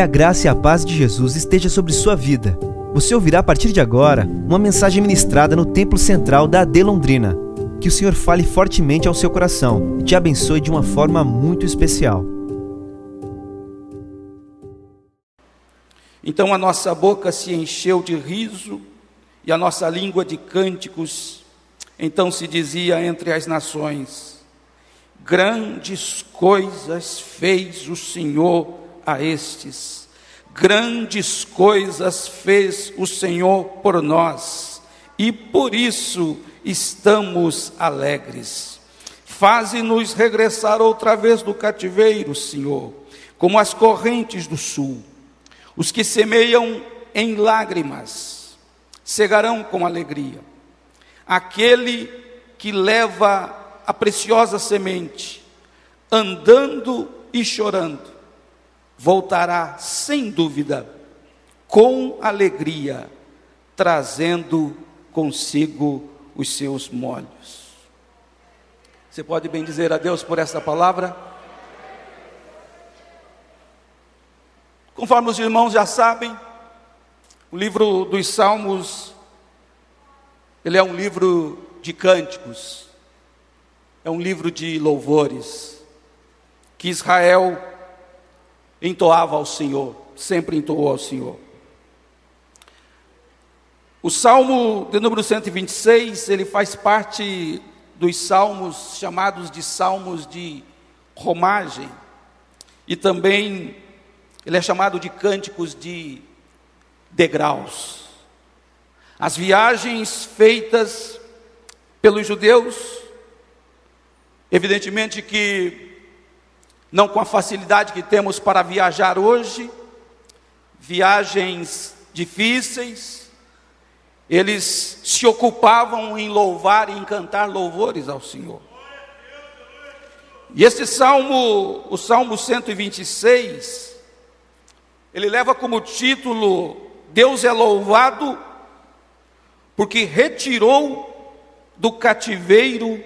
Que a graça e a paz de Jesus esteja sobre sua vida. Você ouvirá a partir de agora uma mensagem ministrada no Templo Central da AD Londrina. Que o Senhor fale fortemente ao seu coração e te abençoe de uma forma muito especial. Então a nossa boca se encheu de riso e a nossa língua de cânticos. Então se dizia entre as nações: Grandes coisas fez o Senhor a estes, grandes coisas fez o Senhor por nós, e por isso estamos alegres. Faze-nos regressar outra vez do cativeiro, Senhor, como as correntes do sul. Os que semeiam em lágrimas cegarão com alegria. Aquele que leva a preciosa semente, andando e chorando, voltará sem dúvida, com alegria, trazendo consigo os seus molhos. Você pode bem dizer a Deus por essa palavra? Conforme os irmãos já sabem, o livro dos Salmos, ele é um livro de cânticos, é um livro de louvores, que Israel entoava ao Senhor, sempre entoou ao Senhor. O Salmo de número 126, ele faz parte dos salmos chamados de salmos de romagem, e também ele é chamado de cânticos de degraus. As viagens feitas pelos judeus, evidentemente que não com a facilidade que temos para viajar hoje, viagens difíceis, eles se ocupavam em louvar e em cantar louvores ao Senhor. E esse salmo, o Salmo 126, ele leva como título: Deus é louvado porque retirou do cativeiro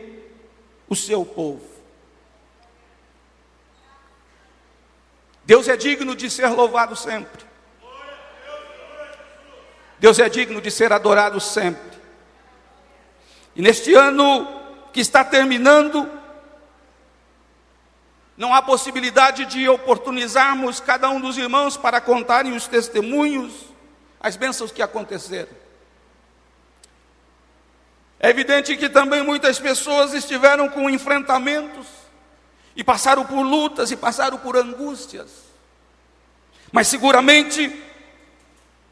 o seu povo. Deus é digno de ser louvado sempre. Deus é digno de ser adorado sempre. E neste ano que está terminando, não há possibilidade de oportunizarmos cada um dos irmãos para contarem os testemunhos, as bênçãos que aconteceram. É evidente que também muitas pessoas estiveram com enfrentamentos, e passaram por lutas e passaram por angústias. Mas seguramente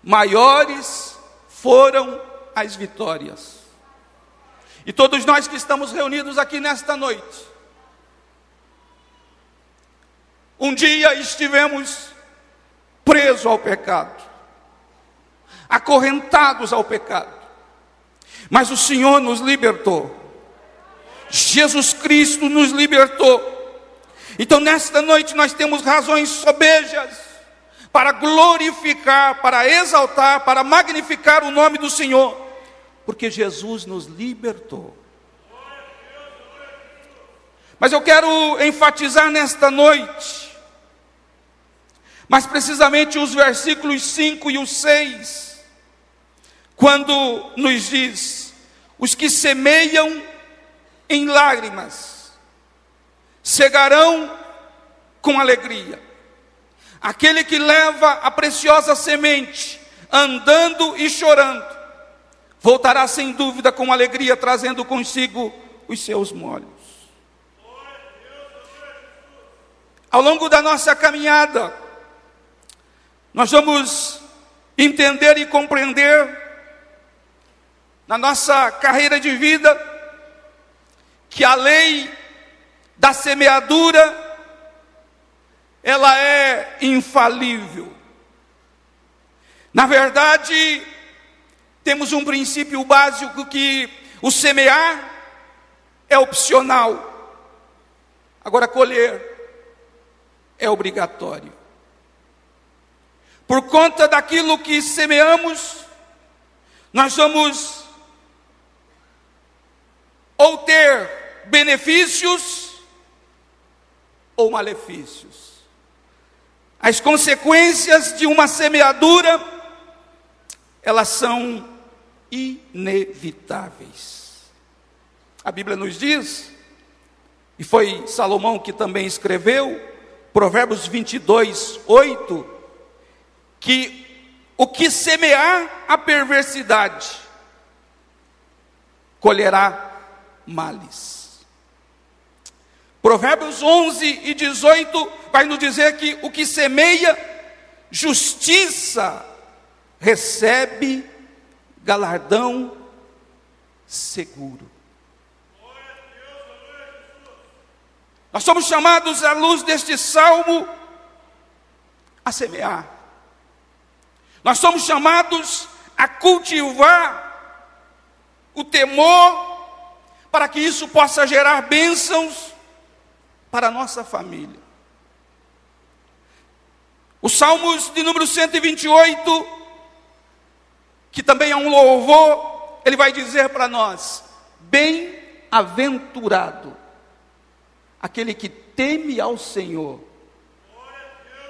maiores foram as vitórias. E todos nós que estamos reunidos aqui nesta noite, um dia estivemos presos ao pecado, acorrentados ao pecado, mas o Senhor nos libertou. Jesus Cristo nos libertou então, nesta noite, nós temos razões sobejas para glorificar, para exaltar, para magnificar o nome do Senhor, porque Jesus nos libertou. Mas eu quero enfatizar nesta noite, mais precisamente os versículos 5 e o 6, quando nos diz: os que semeiam em lágrimas, cegarão com alegria. Aquele que leva a preciosa semente, andando e chorando, voltará sem dúvida com alegria, trazendo consigo os seus molhos. Ao longo da nossa caminhada, nós vamos entender e compreender, na nossa carreira de vida, que a lei da semeadura, ela é infalível. Na verdade, temos um princípio básico que o semear é opcional, agora colher é obrigatório. Por conta daquilo que semeamos, nós vamos ou ter benefícios ou malefícios. as consequências de uma semeadura, elas são inevitáveis. A Bíblia nos diz, e foi Salomão que também escreveu, Provérbios 22, 8, que o que semear a perversidade, colherá males. Provérbios 11 e 18 vai nos dizer que o que semeia justiça recebe galardão seguro. Nós somos chamados à luz deste salmo a semear. Nós somos chamados a cultivar o temor para que isso possa gerar bênçãos para a nossa família. Os Salmos de número 128, que também é um louvor, ele vai dizer para nós: Bem-aventurado aquele que teme ao Senhor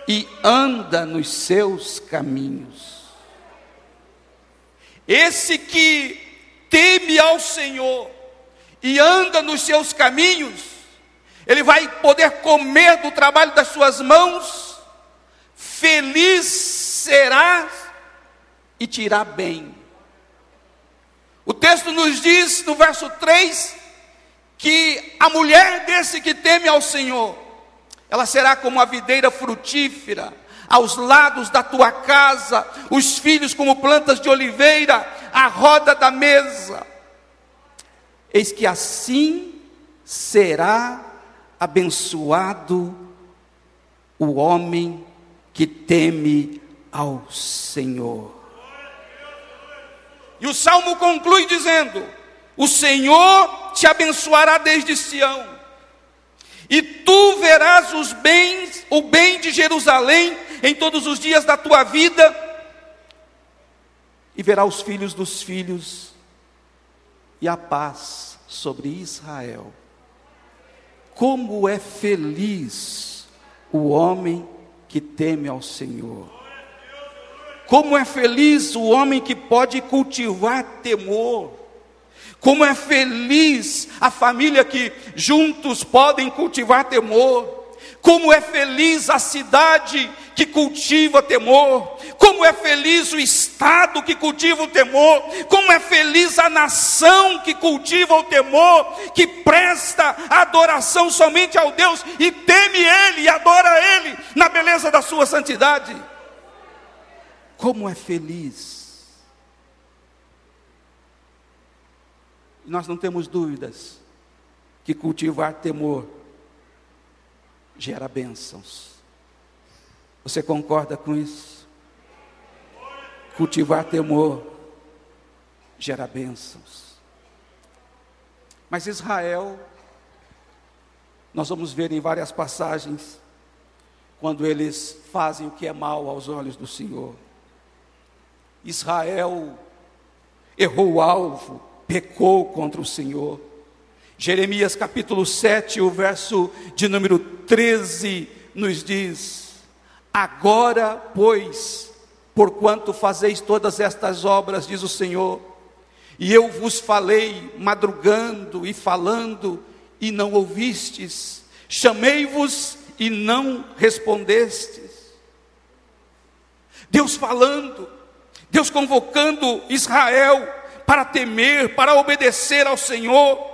e anda nos seus caminhos. Esse que teme ao Senhor e anda nos seus caminhos, ele vai poder comer do trabalho das suas mãos, feliz será e tirar bem. O texto nos diz no verso 3 que a mulher desse que teme ao Senhor, ela será como a videira frutífera, aos lados da tua casa, os filhos como plantas de oliveira, à roda da mesa. Eis que assim será abençoado o homem que teme ao Senhor. E o salmo conclui dizendo: O Senhor te abençoará desde Sião, e tu verás os bens, o bem de Jerusalém em todos os dias da tua vida, e verá os filhos dos filhos e a paz sobre Israel. Como é feliz o homem que teme ao Senhor. Como é feliz o homem que pode cultivar temor. Como é feliz a família que juntos podem cultivar temor. Como é feliz a cidade que cultiva temor, como é feliz o estado que cultiva o temor, como é feliz a nação que cultiva o temor, que presta adoração somente ao Deus e teme Ele e adora Ele na beleza da sua santidade. Como é feliz. Nós não temos dúvidas que cultivar temor gera bênçãos. Você concorda com isso? Cultivar temor gera bênçãos. Mas Israel, nós vamos ver em várias passagens, quando eles fazem o que é mal aos olhos do Senhor. Israel errou o alvo, pecou contra o Senhor. Jeremias capítulo 7, o verso de número 13, nos diz: Agora, pois, porquanto fazeis todas estas obras, diz o Senhor, e eu vos falei madrugando e falando, e não ouvistes, chamei-vos e não respondestes. Deus falando, Deus convocando Israel para temer, para obedecer ao Senhor,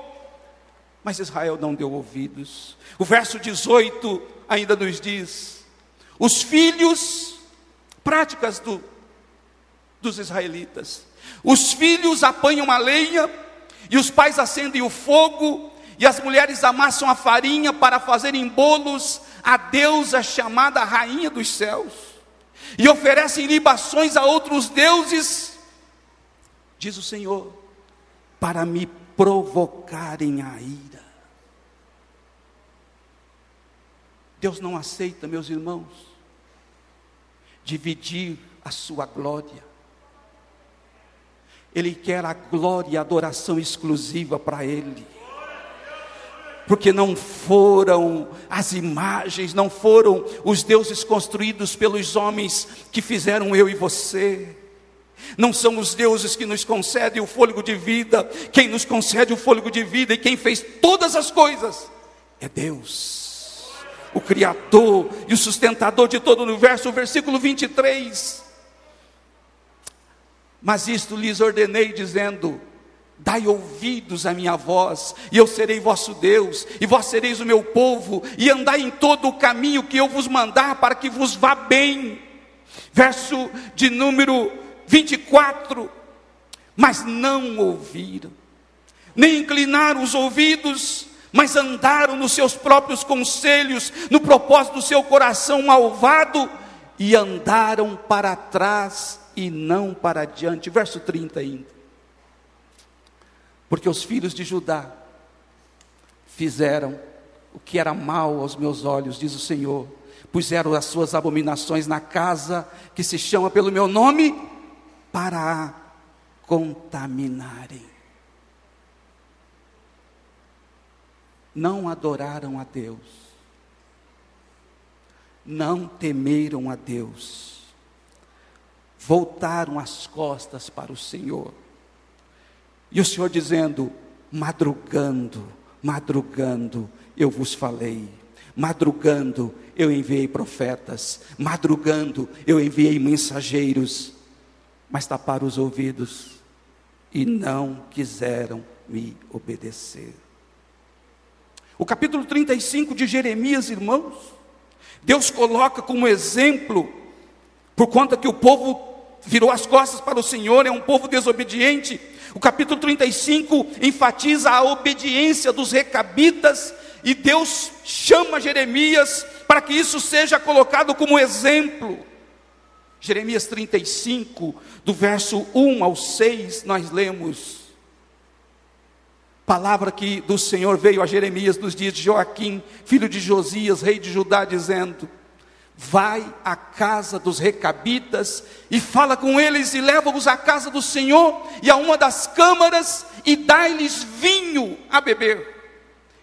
mas Israel não deu ouvidos. O verso 18 ainda nos diz: os filhos, práticas do, dos israelitas, os filhos apanham a lenha, e os pais acendem o fogo, e as mulheres amassam a farinha para fazerem bolos. À deusa chamada Rainha dos Céus, e oferecem libações a outros deuses, diz o Senhor, para me provocarem a ira. Deus não aceita, meus irmãos, dividir a sua glória. Ele quer a glória e a adoração exclusiva para Ele. porque não foram as imagens, não foram os deuses construídos pelos homens que fizeram eu e você. Não são os deuses que nos concedem o fôlego de vida, quem nos concede o fôlego de vida e quem fez todas as coisas é Deus, o Criador e o sustentador de todo o universo. Versículo 23. Mas isto lhes ordenei, dizendo: Dai ouvidos à minha voz, e eu serei vosso Deus, e vós sereis o meu povo, e andai em todo o caminho que eu vos mandar, para que vos vá bem. Verso de número 24. Mas não ouviram, nem inclinaram os ouvidos, mas andaram nos seus próprios conselhos, no propósito do seu coração malvado, e andaram para trás e não para diante. Verso 30 ainda. Porque os filhos de Judá fizeram o que era mal aos meus olhos, diz o Senhor, puseram as suas abominações na casa que se chama pelo meu nome, para a contaminarem. Não adoraram a Deus, não temeram a Deus, voltaram as costas para o Senhor e o Senhor dizendo: madrugando, madrugando, eu vos falei. Madrugando, eu enviei profetas. Madrugando, eu enviei mensageiros. Mas taparam os ouvidos e não quiseram me obedecer. O capítulo 35 de Jeremias, irmãos, Deus coloca como exemplo, por conta que o povo virou as costas para o Senhor, é um povo desobediente, o capítulo 35 enfatiza a obediência dos recabitas e Deus chama Jeremias para que isso seja colocado como exemplo. Jeremias 35, do verso 1 ao 6, nós lemos. Palavra que do Senhor veio a Jeremias nos dias de Joaquim, filho de Josias, rei de Judá, dizendo: vai à casa dos recabitas e fala com eles e leva-os à casa do Senhor e a uma das câmaras e dá-lhes vinho a beber.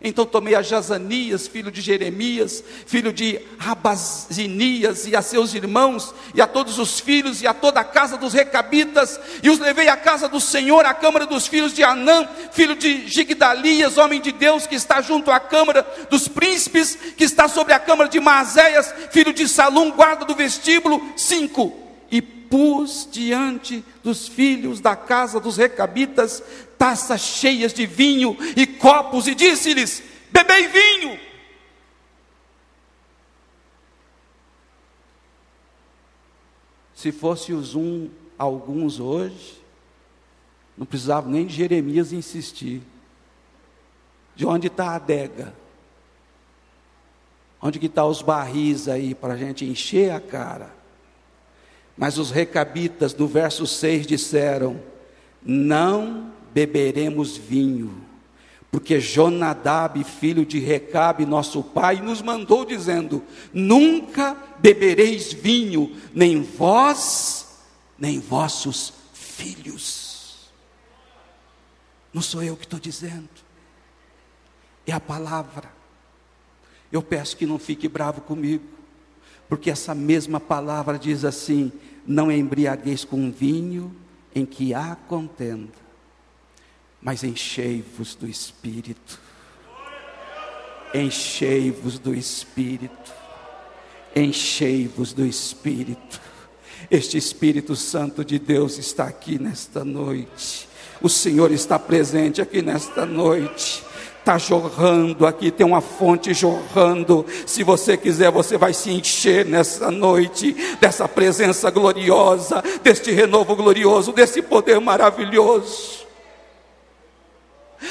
Então tomei a Jazanias, filho de Jeremias, filho de Rabazinias, e a seus irmãos, e a todos os filhos, e a toda a casa dos recabitas, e os levei à casa do Senhor, à câmara dos filhos de Anã, filho de Gigdalias, homem de Deus, que está junto à câmara dos príncipes, que está sobre a câmara de Maazéias, filho de Salum, guarda do vestíbulo. Cinco. E pus diante dos filhos da casa dos recabitas taças cheias de vinho e copos, e disse-lhes: Bebei vinho. Se fosse os um, alguns hoje, não precisava nem de Jeremias insistir. De onde está a adega? Onde que estão tá os barris aí para a gente encher a cara? Mas os recabitas, no verso 6, disseram: Não beberemos vinho, porque Jonadab, filho de Recabe, nosso pai, nos mandou dizendo: Nunca bebereis vinho, nem vós, nem vossos filhos. Não sou eu que estou dizendo, é a palavra. Eu peço que não fique bravo comigo, porque essa mesma palavra diz assim: Não embriagueis com vinho em que há contenda mas enchei-vos do Espírito. Enchei-vos do Espírito. Enchei-vos do Espírito. Este Espírito Santo de Deus está aqui nesta noite. O Senhor está presente aqui nesta noite. Está jorrando aqui, tem uma fonte jorrando. Se você quiser, você vai se encher nessa noite dessa presença gloriosa, deste renovo glorioso, desse poder maravilhoso.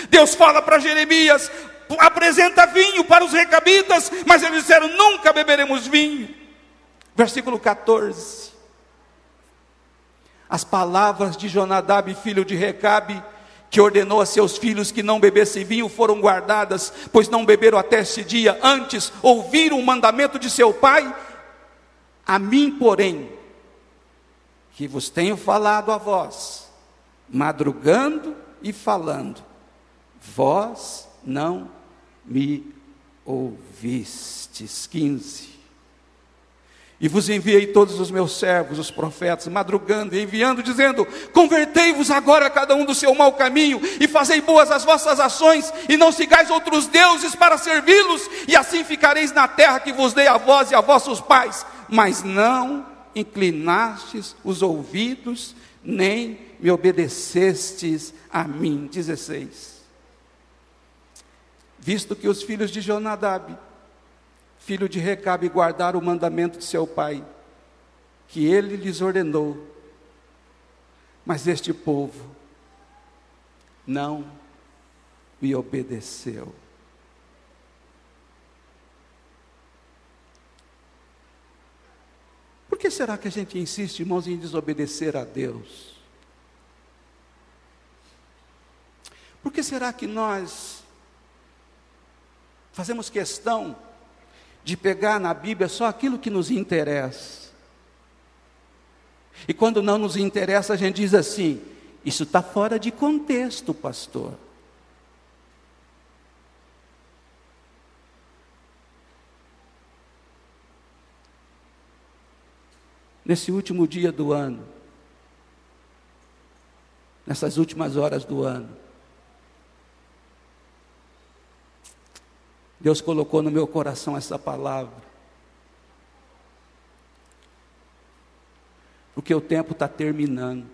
Deus fala para Jeremias: apresenta vinho para os recabitas, mas eles disseram: nunca beberemos vinho. Versículo 14. As palavras de Jonadab, filho de Recabe, que ordenou a seus filhos que não bebessem vinho, foram guardadas, pois não beberam até esse dia. Antes ouviram o mandamento de seu pai. A mim, porém, que vos tenho falado a vós, madrugando e falando, vós não me ouvistes. 15. E vos enviei todos os meus servos, os profetas, madrugando e enviando, dizendo: Convertei-vos agora cada um do seu mau caminho, e fazei boas as vossas ações, e não sigais outros deuses para servi-los, e assim ficareis na terra que vos dei a vós e a vossos pais. Mas não inclinastes os ouvidos, nem me obedecestes a mim. 16. Visto que os filhos de Jonadab filho de Recabe, guardar o mandamento de seu pai, que ele lhes ordenou. Mas este povo não me obedeceu. Por que será que a gente insiste, irmãos, em desobedecer a Deus? Por que será que nós fazemos questão de pegar na Bíblia só aquilo que nos interessa. E quando não nos interessa, a gente diz assim: isso está fora de contexto, pastor. Nesse último dia do ano, nessas últimas horas do ano, Deus colocou no meu coração essa palavra. Porque o tempo está terminando.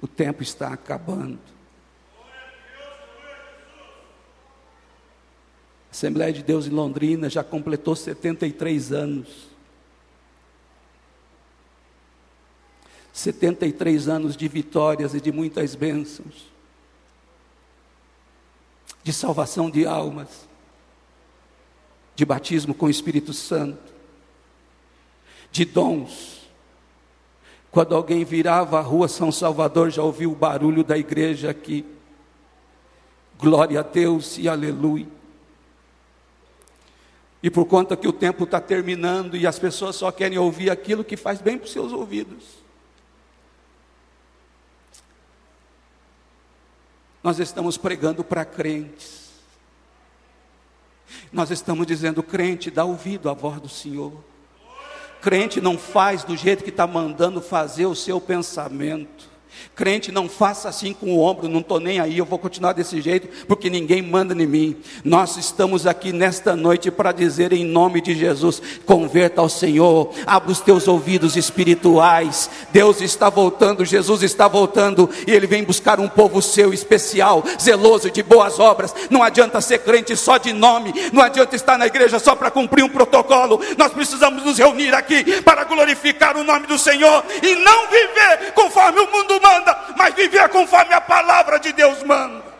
O tempo está acabando. A Assembleia de Deus em Londrina já completou 73 anos. 73 anos de vitórias e de muitas bênçãos de salvação de almas, de batismo com o Espírito Santo, de dons. Quando alguém virava a rua São Salvador, já ouviu o barulho da igreja aqui. Glória a Deus e aleluia. E por conta que o tempo está terminando e as pessoas só querem ouvir aquilo que faz bem para os seus ouvidos. Nós estamos pregando para crentes. Nós estamos dizendo, crente, dá ouvido à voz do Senhor. Crente não faz do jeito que está mandando fazer o seu pensamento. Crente, não faça assim com o ombro, não estou nem aí, eu vou continuar desse jeito, porque ninguém manda em mim. Nós estamos aqui nesta noite para dizer em nome de Jesus: converta ao Senhor, abra os teus ouvidos espirituais. Deus está voltando, Jesus está voltando, e Ele vem buscar um povo seu especial, zeloso de boas obras. Não adianta ser crente só de nome, não adianta estar na igreja só para cumprir um protocolo. Nós precisamos nos reunir aqui para glorificar o nome do Senhor e não viver conforme o manda, mas viver conforme a palavra de Deus manda.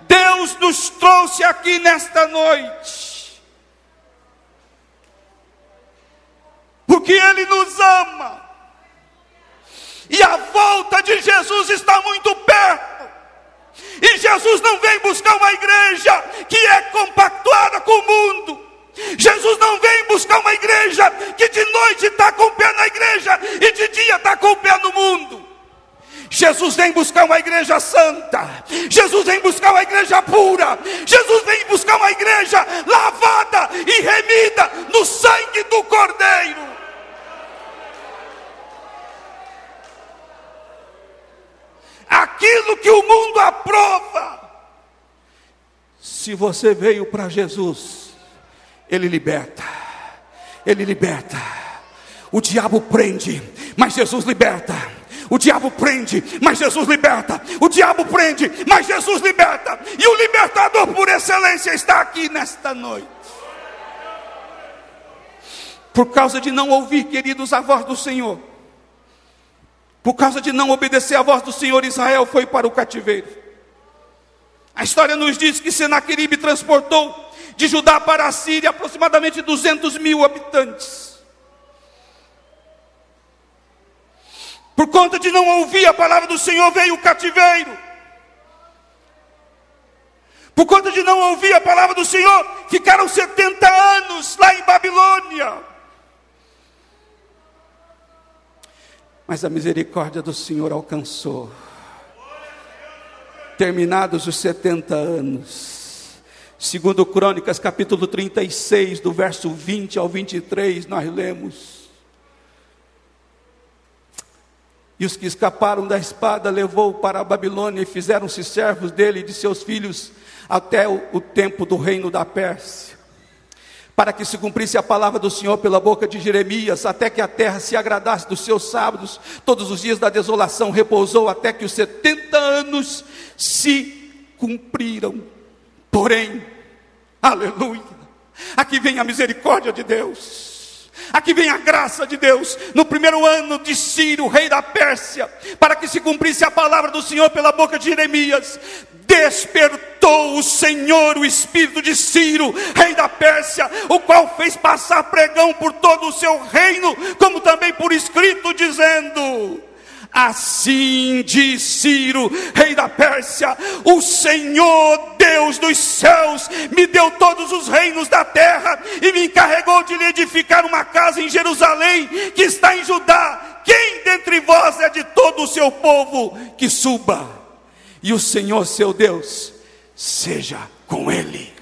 Deus nos trouxe aqui nesta noite, porque Ele nos ama, e a volta de Jesus está muito perto. E Jesus não vem buscar uma igreja que é compactuada com o mundo. Jesus não vem buscar uma igreja que de noite está com o pé na igreja e de dia está com o pé no mundo. Jesus vem buscar uma igreja santa, Jesus vem buscar uma igreja pura, Jesus vem buscar uma igreja lavada e remida no sangue do Cordeiro. Aquilo que o mundo aprova. Se você veio para Jesus, ele liberta. Ele liberta. O diabo prende, mas Jesus liberta. O diabo prende, mas Jesus liberta. O diabo prende, mas Jesus liberta. E o libertador por excelência está aqui nesta noite. Por causa de não ouvir, queridos, a voz do Senhor. Por causa de não obedecer a voz do Senhor, Israel foi para o cativeiro. A história nos diz que Senaqueribe transportou de Judá para a Síria, aproximadamente 200 mil habitantes. Por conta de não ouvir a palavra do Senhor, veio o cativeiro. Por conta de não ouvir a palavra do Senhor, ficaram 70 anos lá em Babilônia. Mas a misericórdia do Senhor alcançou. Terminados os 70 anos, segundo Crônicas, capítulo 36, do verso 20 ao 23, nós lemos: E os que escaparam da espada levou para a Babilônia e fizeram-se servos dele e de seus filhos até o, tempo do reino da Pérsia. Para que se cumprisse a palavra do Senhor pela boca de Jeremias, até que a terra se agradasse dos seus sábados, todos os dias da desolação repousou, até que os setenta anos se cumpriram. Porém, aleluia, aqui vem a misericórdia de Deus Aqui vem a graça de Deus. No primeiro ano de Ciro, rei da Pérsia, para que se cumprisse a palavra do Senhor pela boca de Jeremias, despertou o Senhor o espírito de Ciro, rei da Pérsia, o qual fez passar pregão por todo o seu reino, como também por escrito, dizendo: Assim diz Ciro, rei da Pérsia: O Senhor Deus dos céus me deu todos os reinos da terra e me encarregou de lhe edificar uma casa em Jerusalém, que está em Judá. Quem dentre vós é de todo o seu povo que suba? E o Senhor seu Deus seja com ele.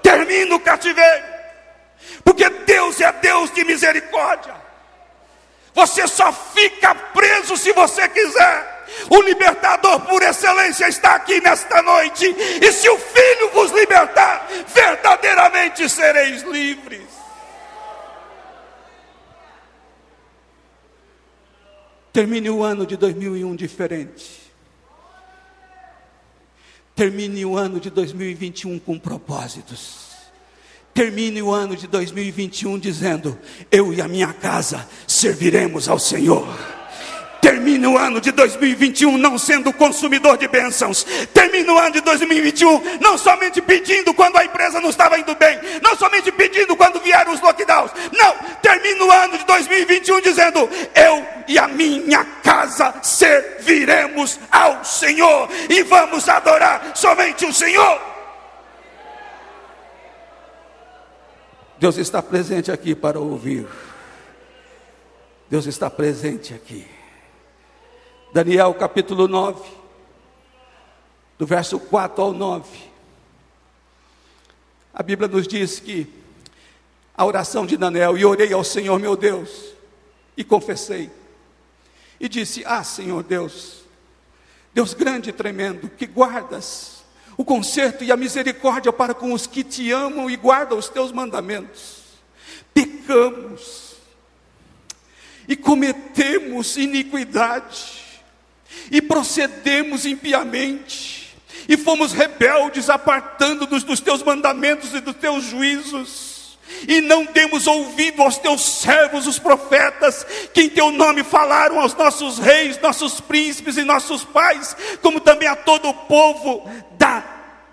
Termina o cativeiro, porque Deus é Deus de misericórdia. Você só fica preso se você quiser. O libertador por excelência está aqui nesta noite. E se o Filho vos libertar, verdadeiramente sereis livres. Termine o ano de 2001 diferente. Termine o ano de 2021 com propósitos termine o ano de 2021 dizendo: Eu e a minha casa serviremos ao Senhor. Termine o ano de 2021 não sendo consumidor de bênçãos. Termine o ano de 2021 não somente pedindo quando a empresa não estava indo bem. Não somente pedindo quando vieram os lockdowns. Não. Termine o ano de 2021 dizendo: Eu e a minha casa serviremos ao Senhor. E vamos adorar somente o Senhor. Deus está presente aqui para ouvir. Deus está presente aqui. Daniel capítulo 9, do verso 4 ao 9. A Bíblia nos diz que a oração de Daniel, e orei ao Senhor meu Deus, e confessei, e disse: Ah, Senhor Deus, Deus grande e tremendo, que guardas o conserto e a misericórdia para com os que te amam e guardam os teus mandamentos. Pecamos e cometemos iniquidade e procedemos impiamente e fomos rebeldes, apartando-nos dos teus mandamentos e dos teus juízos e não demos ouvido aos teus servos, os profetas, que em teu nome falaram aos nossos reis, nossos príncipes e nossos pais, como também a todo o povo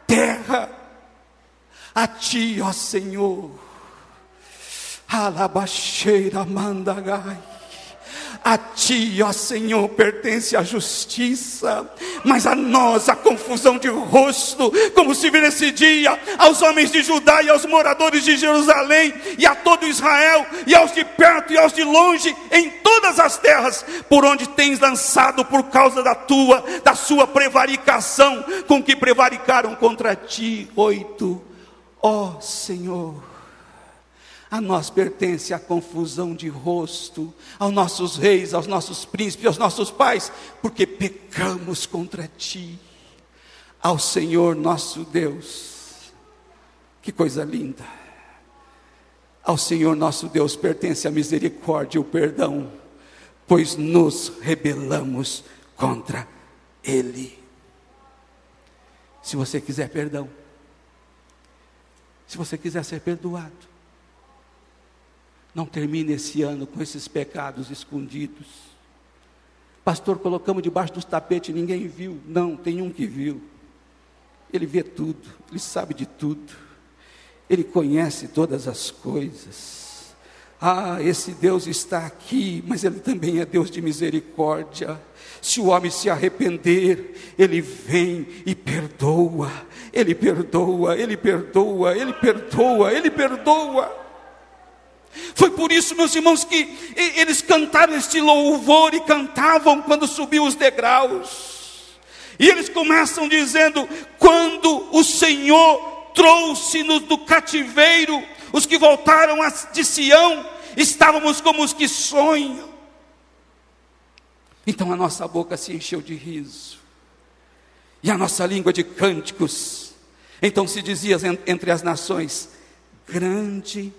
terra. A ti, ó Senhor, alabaxeira mandagai. A ti, ó Senhor, pertence a justiça, mas a nós a confusão de rosto, como se vê nesse dia, aos homens de Judá e aos moradores de Jerusalém, e a todo Israel, e aos de perto e aos de longe, em todas as terras, por onde tens lançado por causa da tua, da sua prevaricação, com que prevaricaram contra ti, oito, ó Senhor a nós pertence a confusão de rosto, aos nossos reis, aos nossos príncipes, aos nossos pais, porque pecamos contra ti, ao Senhor nosso Deus. Que coisa linda! Ao Senhor nosso Deus pertence a misericórdia e o perdão, pois nos rebelamos contra Ele. Se você quiser perdão, se você quiser ser perdoado, não termine esse ano com esses pecados escondidos. Pastor, colocamos debaixo dos tapetes, ninguém viu. Não, tem um que viu. Ele vê tudo, ele sabe de tudo. Ele conhece todas as coisas. Ah, esse Deus está aqui, mas ele também é Deus de misericórdia. Se o homem se arrepender, ele vem e perdoa. Ele perdoa, ele perdoa, ele perdoa, ele perdoa. Foi por isso, meus irmãos, que eles cantaram este louvor e cantavam quando subiam os degraus. E eles começam dizendo: quando o Senhor trouxe-nos do cativeiro, os que voltaram de Sião, estávamos como os que sonham. Então a nossa boca se encheu de riso, e a nossa língua de cânticos. Então se dizia entre as nações: grande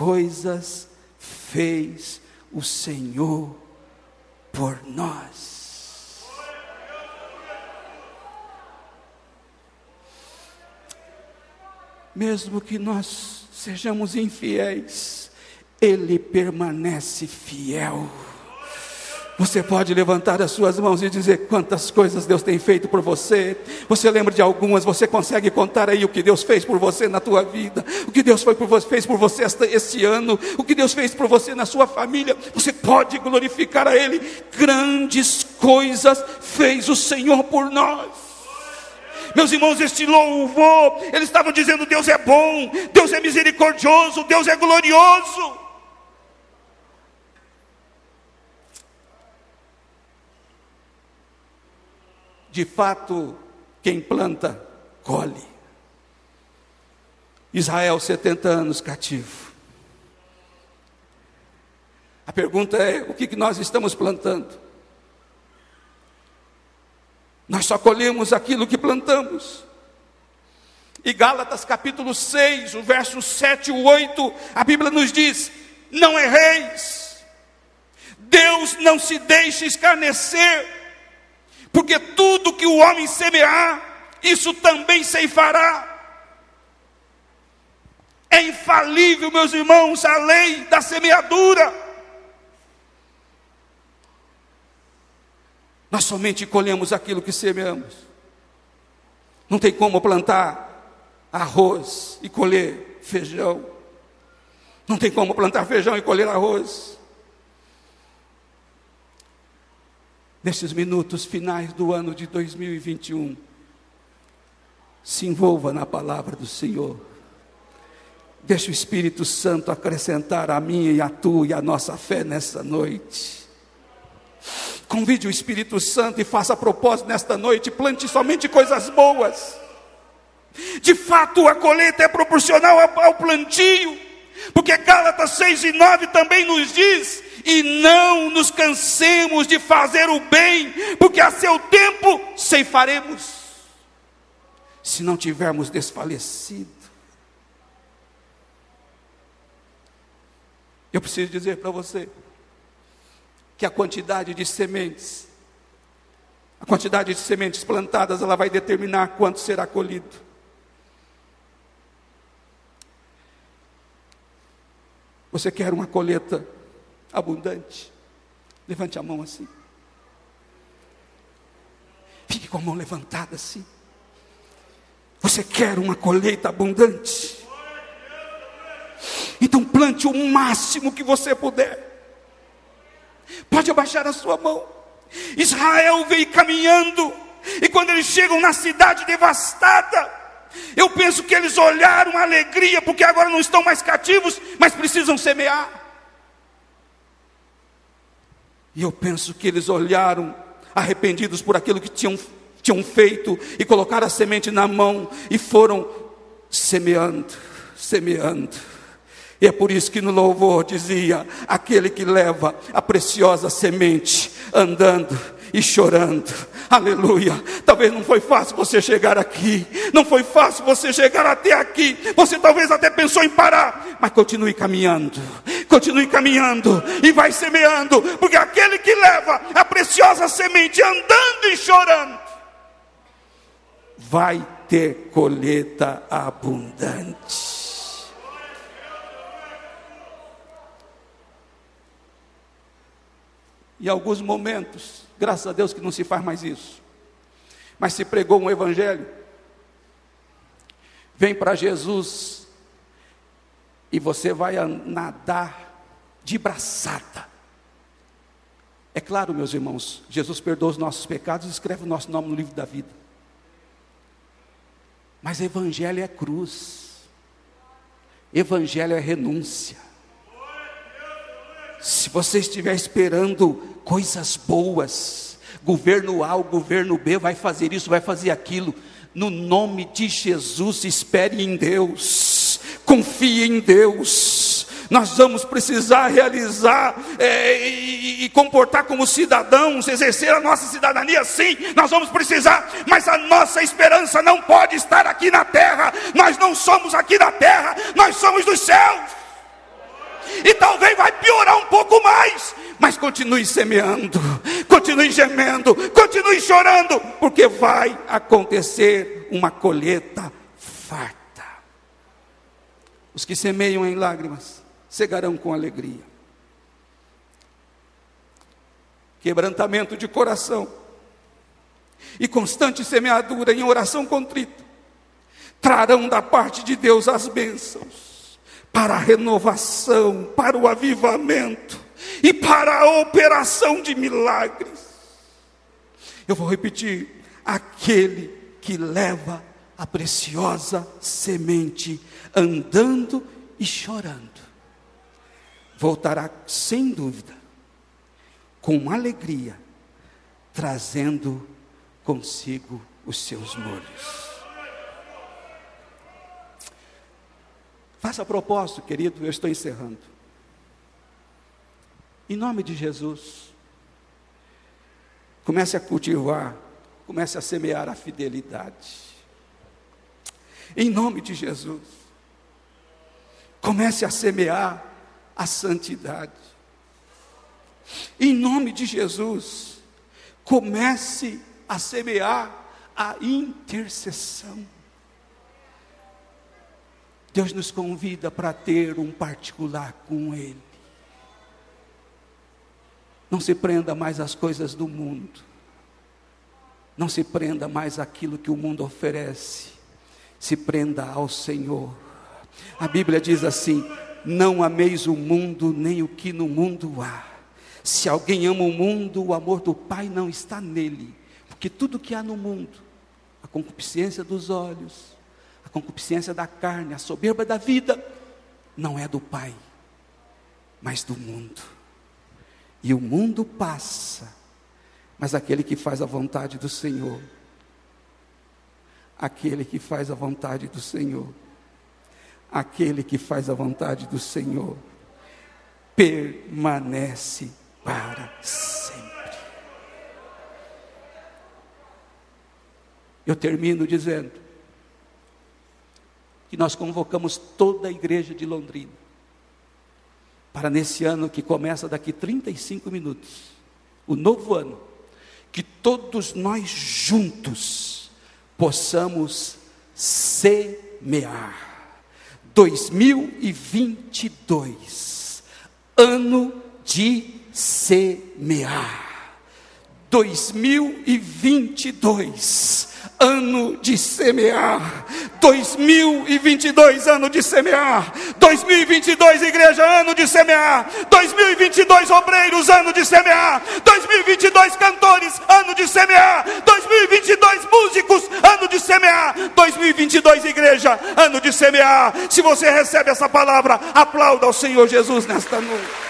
coisas fez o Senhor por nós. Mesmo que nós sejamos infiéis, Ele permanece fiel. Você pode levantar as suas mãos e dizer quantas coisas Deus tem feito por você. Você lembra de algumas, você consegue contar aí o que Deus fez por você na tua vida, o que Deus por fez por você esta, este ano, o que Deus fez por você na sua família. Você pode glorificar a Ele. Grandes coisas fez o Senhor por nós. Meus irmãos, este louvor, eles estavam dizendo: Deus é bom, Deus é misericordioso, Deus é glorioso. De fato, quem planta, colhe. Israel, 70 anos cativo. A pergunta é: o que, nós estamos plantando? Nós só colhemos aquilo que plantamos. E Gálatas capítulo 6, o verso 7 e 8, a Bíblia nos diz: não erreis, Deus não se deixa escarnecer, porque tudo que o homem semear, isso também ceifará. É infalível, meus irmãos, a lei da semeadura. Nós somente colhemos aquilo que semeamos. Não tem como plantar arroz e colher feijão. Não tem como plantar feijão e colher arroz. Nesses minutos finais do ano de 2021, se envolva na palavra do Senhor. Deixe o Espírito Santo acrescentar a minha e a tua e a nossa fé nessa noite. Convide o Espírito Santo e faça propósito nesta noite, plante somente coisas boas. De fato, a colheita é proporcional ao plantio, porque Gálatas 6 e 9 também nos diz e não nos cansemos de fazer o bem, porque a seu tempo ceifaremos, se não tivermos desfalecido. Eu preciso dizer para você que a quantidade de sementes, a quantidade de sementes plantadas, ela vai determinar quanto será colhido. Você quer uma colheita abundante. Levante a mão assim. Fique com a mão levantada assim. Você quer uma colheita abundante? Então plante o máximo que você puder. Pode abaixar a sua mão. Israel veio caminhando, e quando eles chegam na cidade devastada, eu penso que eles olharam a alegria, porque agora não estão mais cativos, mas precisam semear. E eu penso que eles olharam arrependidos por aquilo que tinham, tinham feito e colocaram a semente na mão e foram semeando, semeando. E é por isso que no louvor dizia: aquele que leva a preciosa semente andando e chorando. Aleluia. Talvez não foi fácil você chegar aqui. Não foi fácil você chegar até aqui. Você talvez até pensou em parar. Mas continue caminhando. Continue caminhando. E vai semeando. Porque aquele que leva a preciosa semente andando e chorando. Vai ter colheita abundante. Em alguns momentos, Graças a Deus que não se faz mais isso. Mas se pregou um evangelho, vem para Jesus e você vai nadar de braçada. É claro, meus irmãos, Jesus perdoa os nossos pecados e escreve o nosso nome no livro da vida. Mas evangelho é cruz. Evangelho é renúncia. Você estiver esperando coisas boas, governo A, o governo B vai fazer isso, vai fazer aquilo, no nome de Jesus, espere em Deus, confie em Deus. Nós vamos precisar realizar é, e, e comportar como cidadãos, exercer a nossa cidadania, sim, nós vamos precisar, mas a nossa esperança não pode estar aqui na terra, nós não somos aqui da terra, nós somos dos céus e talvez vai piorar um pouco mais, mas continue semeando, continue gemendo, continue chorando, porque vai acontecer uma colheita farta. Os que semeiam em lágrimas cegarão com alegria. Quebrantamento de coração e constante semeadura em oração contrita trarão da parte de Deus as bênçãos para a renovação, para o avivamento e para a operação de milagres. Eu vou repetir: aquele que leva a preciosa semente andando e chorando, voltará sem dúvida, com alegria, trazendo consigo os seus molhos. Faça propósito, querido, eu estou encerrando. Em nome de Jesus, comece a cultivar, comece a semear a fidelidade. Em nome de Jesus, comece a semear a santidade. Em nome de Jesus, comece a semear a intercessão. Deus nos convida para ter um particular com Ele. Não se prenda mais às coisas do mundo. Não se prenda mais àquilo que o mundo oferece. Se prenda ao Senhor. A Bíblia diz assim: Não ameis o mundo, nem o que no mundo há. Se alguém ama o mundo, o amor do Pai não está nele. Porque tudo que há no mundo, a concupiscência dos olhos, a concupiscência da carne, a soberba da vida, não é do Pai, mas do mundo. E o mundo passa, mas aquele que faz a vontade do Senhor, aquele que faz a vontade do Senhor, aquele que faz a vontade do Senhor, permanece para sempre. Eu termino dizendo: que nós convocamos toda a igreja de Londrina para nesse ano que começa daqui 35 minutos, o novo ano, que todos nós juntos possamos semear. 2022, ano de semear. 2022, ano de semear. 2022, ano de semear. 2022, igreja, ano de semear. 2022, obreiros, ano de semear. 2022, cantores, ano de semear. 2022, músicos, ano de semear. 2022, igreja, ano de semear. Se você recebe essa palavra, aplauda ao Senhor Jesus nesta noite.